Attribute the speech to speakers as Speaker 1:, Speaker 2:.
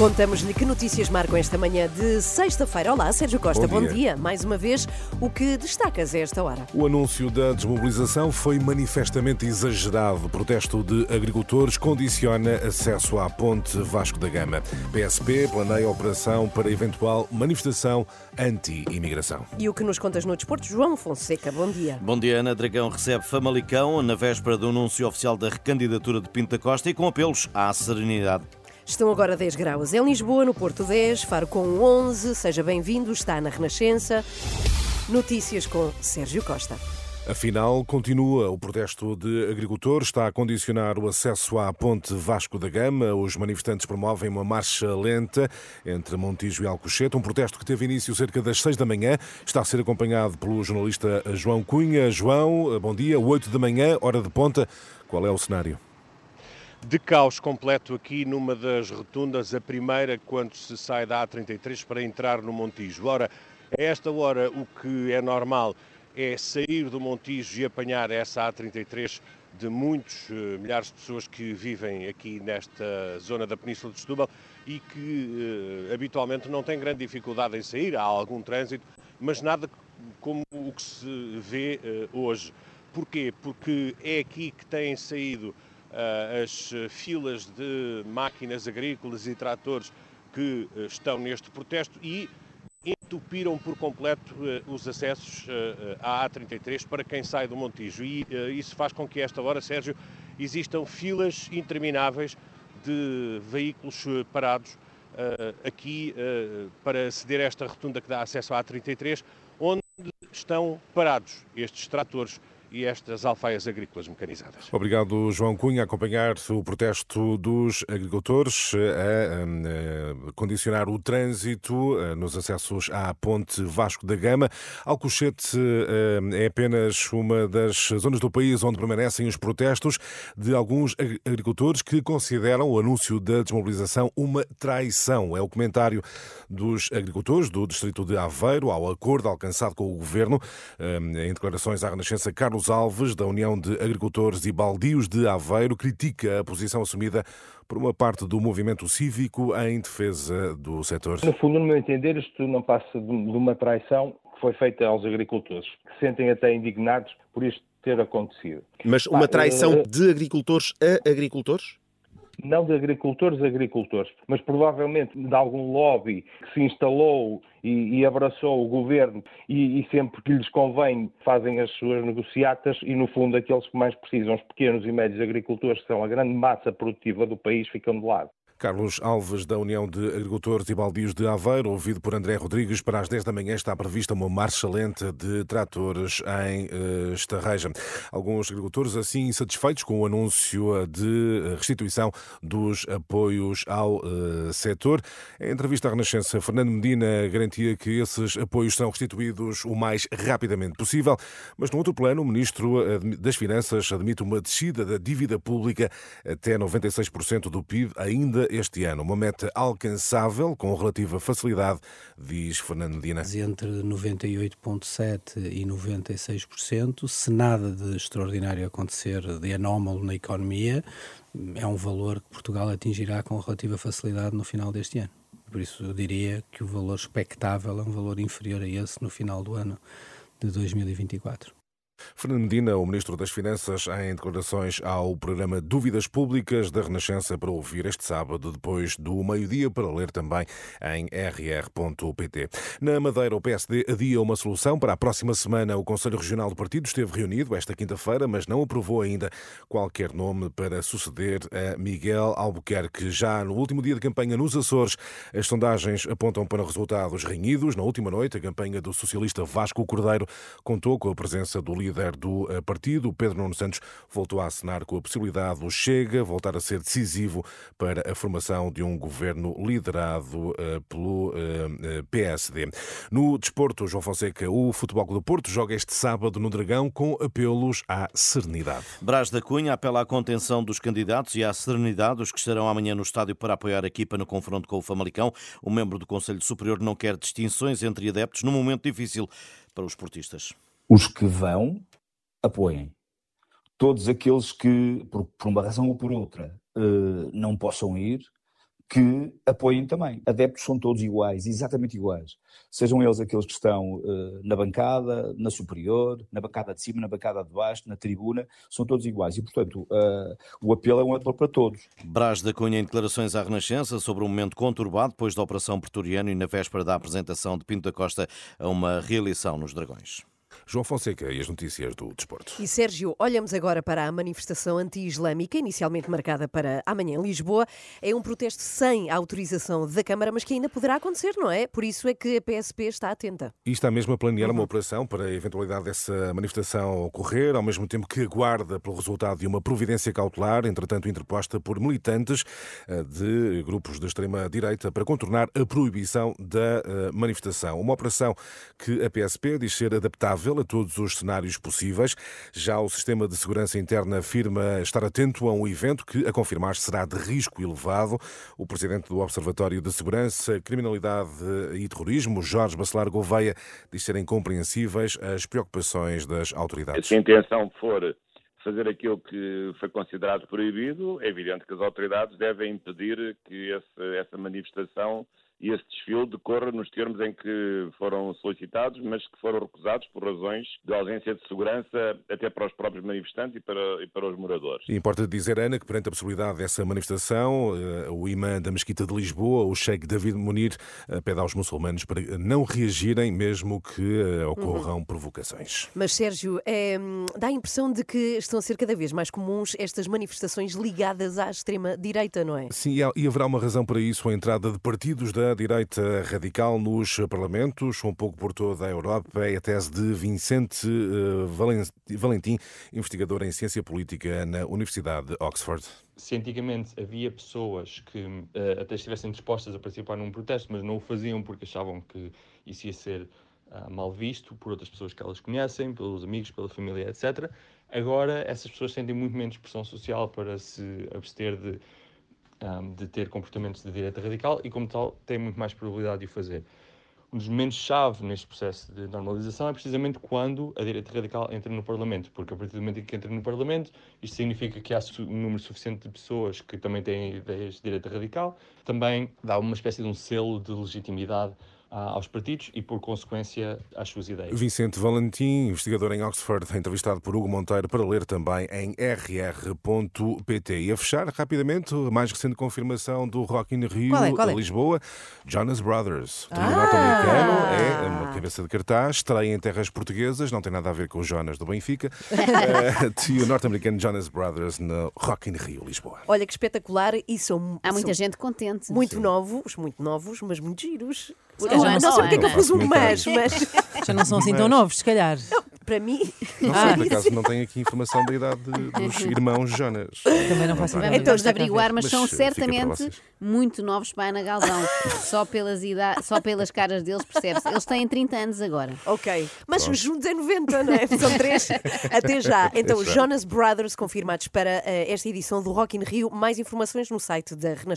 Speaker 1: Contamos-lhe que notícias marcam esta manhã de sexta-feira. Olá, Sérgio Costa,
Speaker 2: Bom
Speaker 1: bom
Speaker 2: dia.
Speaker 1: dia. Mais uma vez, o que destacas a esta hora?
Speaker 2: O anúncio da desmobilização foi manifestamente exagerado. O protesto de agricultores condiciona acesso à ponte Vasco da Gama. PSP planeia operação para eventual manifestação anti-imigração.
Speaker 1: E o que nos contas no desporto? João Fonseca, bom dia.
Speaker 3: Bom dia, Ana Dragão recebe Famalicão na véspera do anúncio oficial da recandidatura de Pinta Costa e com apelos à serenidade.
Speaker 1: Estão agora 10 graus em Lisboa, no Porto 10, Faro com 11. Seja bem-vindo, está na Renascença. Notícias com Sérgio Costa.
Speaker 2: Afinal, continua o protesto de agricultores, está a condicionar o acesso à ponte Vasco da Gama. Os manifestantes promovem uma marcha lenta entre Montijo e Alcochete, um protesto que teve início cerca das 6 da manhã. Está a ser acompanhado pelo jornalista João Cunha. João, bom dia, 8 da manhã, hora de ponta. Qual é o cenário?
Speaker 4: De caos completo aqui numa das rotundas, a primeira quando se sai da A33 para entrar no Montijo. Ora, a esta hora o que é normal é sair do Montijo e apanhar essa A33 de muitos eh, milhares de pessoas que vivem aqui nesta zona da Península de Setúbal e que eh, habitualmente não têm grande dificuldade em sair, há algum trânsito, mas nada como o que se vê eh, hoje. Porquê? Porque é aqui que têm saído as filas de máquinas agrícolas e tratores que uh, estão neste protesto e entupiram por completo os acessos à A33 para quem sai do Montijo. E isso faz com que, a esta hora, Sérgio, existam filas intermináveis de veículos parados aqui para aceder a esta rotunda que dá acesso à A33, onde estão parados estes tratores e estas alfaias agrícolas mecanizadas.
Speaker 2: Obrigado, João Cunha, a acompanhar o protesto dos agricultores a, a condicionar o trânsito nos acessos à ponte Vasco da Gama. Alcochete é apenas uma das zonas do país onde permanecem os protestos de alguns agricultores que consideram o anúncio da desmobilização uma traição. É o comentário dos agricultores do distrito de Aveiro ao acordo alcançado com o governo. Em declarações à Renascença, Carlos Carlos Alves, da União de Agricultores e Baldios de Aveiro, critica a posição assumida por uma parte do movimento cívico em defesa do setor.
Speaker 5: No fundo, no meu entender, isto não passa de uma traição que foi feita aos agricultores, que se sentem até indignados por isto ter acontecido.
Speaker 6: Mas uma traição de agricultores a agricultores?
Speaker 5: Não de agricultores agricultores, mas provavelmente de algum lobby que se instalou e, e abraçou o governo e, e, sempre que lhes convém fazem as suas negociatas e, no fundo, aqueles que mais precisam, os pequenos e médios agricultores, que são a grande massa produtiva do país, ficam de lado.
Speaker 2: Carlos Alves, da União de Agricultores e Baldios de Aveiro, ouvido por André Rodrigues, para as 10 da manhã está prevista uma marcha lenta de tratores em uh, Estarreja. Alguns agricultores, assim, insatisfeitos com o anúncio de restituição dos apoios ao uh, setor. Em entrevista à Renascença, Fernando Medina garantia que esses apoios serão restituídos o mais rapidamente possível, mas no outro plano, o Ministro das Finanças admite uma descida da dívida pública até 96% do PIB ainda este ano. Uma meta alcançável com relativa facilidade, diz Fernando Medina.
Speaker 7: Entre 98,7% e 96%, se nada de extraordinário acontecer de anómalo na economia, é um valor que Portugal atingirá com relativa facilidade no final deste ano. Por isso, eu diria que o valor expectável é um valor inferior a esse no final do ano de 2024.
Speaker 2: Fernando Medina, o Ministro das Finanças, em declarações ao programa Dúvidas Públicas da Renascença para ouvir este sábado, depois do meio-dia, para ler também em rr.pt. Na Madeira, o PSD adia uma solução para a próxima semana. O Conselho Regional do Partido esteve reunido esta quinta-feira, mas não aprovou ainda qualquer nome para suceder a Miguel Albuquerque. Já no último dia de campanha nos Açores, as sondagens apontam para resultados renhidos. Na última noite, a campanha do socialista Vasco Cordeiro contou com a presença do líder líder do eh, partido, Pedro Nuno Santos, voltou a assinar com a possibilidade do Chega voltar a ser decisivo para a formação de um governo liderado eh, pelo PSD. No desporto, João Fonseca, o Futebol do Porto joga este sábado no Dragão com apelos à serenidade.
Speaker 3: Brás da Cunha apela à contenção dos candidatos e à serenidade dos que estarão amanhã no estádio para apoiar a equipa no confronto com o Famalicão. O membro do Conselho Superior não quer distinções entre adeptos num momento difícil para os esportistas.
Speaker 8: Os que vão, apoiem. Todos aqueles que, por, por uma razão ou por outra, uh, não possam ir, que apoiem também. Adeptos são todos iguais, exatamente iguais. Sejam eles aqueles que estão uh, na bancada, na superior, na bancada de cima, na bancada de baixo, na tribuna, são todos iguais. E, portanto, uh, o apelo é um apelo para todos.
Speaker 3: Brás da Cunha em declarações à Renascença sobre um momento conturbado depois da Operação Pretoriano e na véspera da apresentação de Pinto da Costa a uma reeleição nos Dragões.
Speaker 2: João Fonseca e as notícias do desporto.
Speaker 1: E Sérgio, olhamos agora para a manifestação anti-islâmica, inicialmente marcada para amanhã em Lisboa. É um protesto sem autorização da Câmara, mas que ainda poderá acontecer, não é? Por isso é que a PSP está atenta.
Speaker 2: E está mesmo a planear uhum. uma operação para a eventualidade dessa manifestação ocorrer, ao mesmo tempo que aguarda pelo resultado de uma providência cautelar, entretanto interposta por militantes eh, de grupos de extrema-direita para contornar a proibição da eh, manifestação. Uma operação que a PSP diz ser adaptável a todos os cenários possíveis. Já o Sistema de Segurança Interna afirma estar atento a um evento que, a confirmar, será de risco elevado. O presidente do Observatório de Segurança, Criminalidade e Terrorismo, Jorge Bacelar Gouveia, diz serem compreensíveis as preocupações das autoridades.
Speaker 9: Se a intenção for fazer aquilo que foi considerado proibido, é evidente que as autoridades devem impedir que essa manifestação e esse desfile decorra nos termos em que foram solicitados, mas que foram recusados por razões de ausência de segurança até para os próprios manifestantes e para, e para os moradores.
Speaker 2: E importa dizer, Ana, que perante a possibilidade dessa manifestação, eh, o imã da Mesquita de Lisboa, o Sheikh David Munir, eh, pede aos muçulmanos para não reagirem, mesmo que eh, ocorram uhum. provocações.
Speaker 1: Mas, Sérgio, é, dá a impressão de que estão a ser cada vez mais comuns estas manifestações ligadas à extrema-direita, não é?
Speaker 2: Sim, e haverá uma razão para isso, a entrada de partidos da direita radical nos parlamentos, um pouco por toda a Europa, é a tese de Vicente eh, Valentim, investigador em ciência política na Universidade de Oxford.
Speaker 10: Se antigamente havia pessoas que uh, até estivessem dispostas a participar num protesto, mas não o faziam porque achavam que isso ia ser uh, mal visto por outras pessoas que elas conhecem, pelos amigos, pela família, etc. Agora, essas pessoas sentem muito menos pressão social para se abster de um, de ter comportamentos de direita radical e, como tal, tem muito mais probabilidade de o fazer. Um dos momentos-chave neste processo de normalização é precisamente quando a direita radical entra no Parlamento, porque a partir do momento em que entra no Parlamento, isto significa que há um número suficiente de pessoas que também têm ideias de direita radical, também dá uma espécie de um selo de legitimidade aos partidos e, por consequência, às suas ideias.
Speaker 2: Vicente Valentim, investigador em Oxford, entrevistado por Hugo Monteiro, para ler também em rr.pt. E a fechar, rapidamente, a mais recente confirmação do Rock in Rio,
Speaker 1: qual é, qual é?
Speaker 2: Lisboa, Jonas Brothers. O trio ah! norte-americano é uma cabeça de cartaz, estreia em terras portuguesas, não tem nada a ver com o Jonas do Benfica. uh, trio norte-americano Jonas Brothers no Rock in Rio, Lisboa.
Speaker 1: Olha que espetacular e são...
Speaker 11: Há muita
Speaker 1: são
Speaker 11: gente contente.
Speaker 1: Muito Sim. novos, muito novos, mas muito giros. Já não, sei porque é que eu pus um mas, mas.
Speaker 12: Já não são assim tão novos, se calhar.
Speaker 1: Não, para mim.
Speaker 2: Não sei, por acaso não tenho aqui informação da idade dos irmãos Jonas.
Speaker 12: Também não faço ideia.
Speaker 11: Então, de averiguar, mas, mas são certamente muito novos para a Ana Galvão. só, pelas idade, só pelas caras deles percebe-se. Eles têm 30 anos agora.
Speaker 1: Ok. Mas Pronto. juntos é 90, não é? São três. Até já. Então, Jonas Brothers confirmados para uh, esta edição do Rock in Rio. Mais informações no site da Renascença.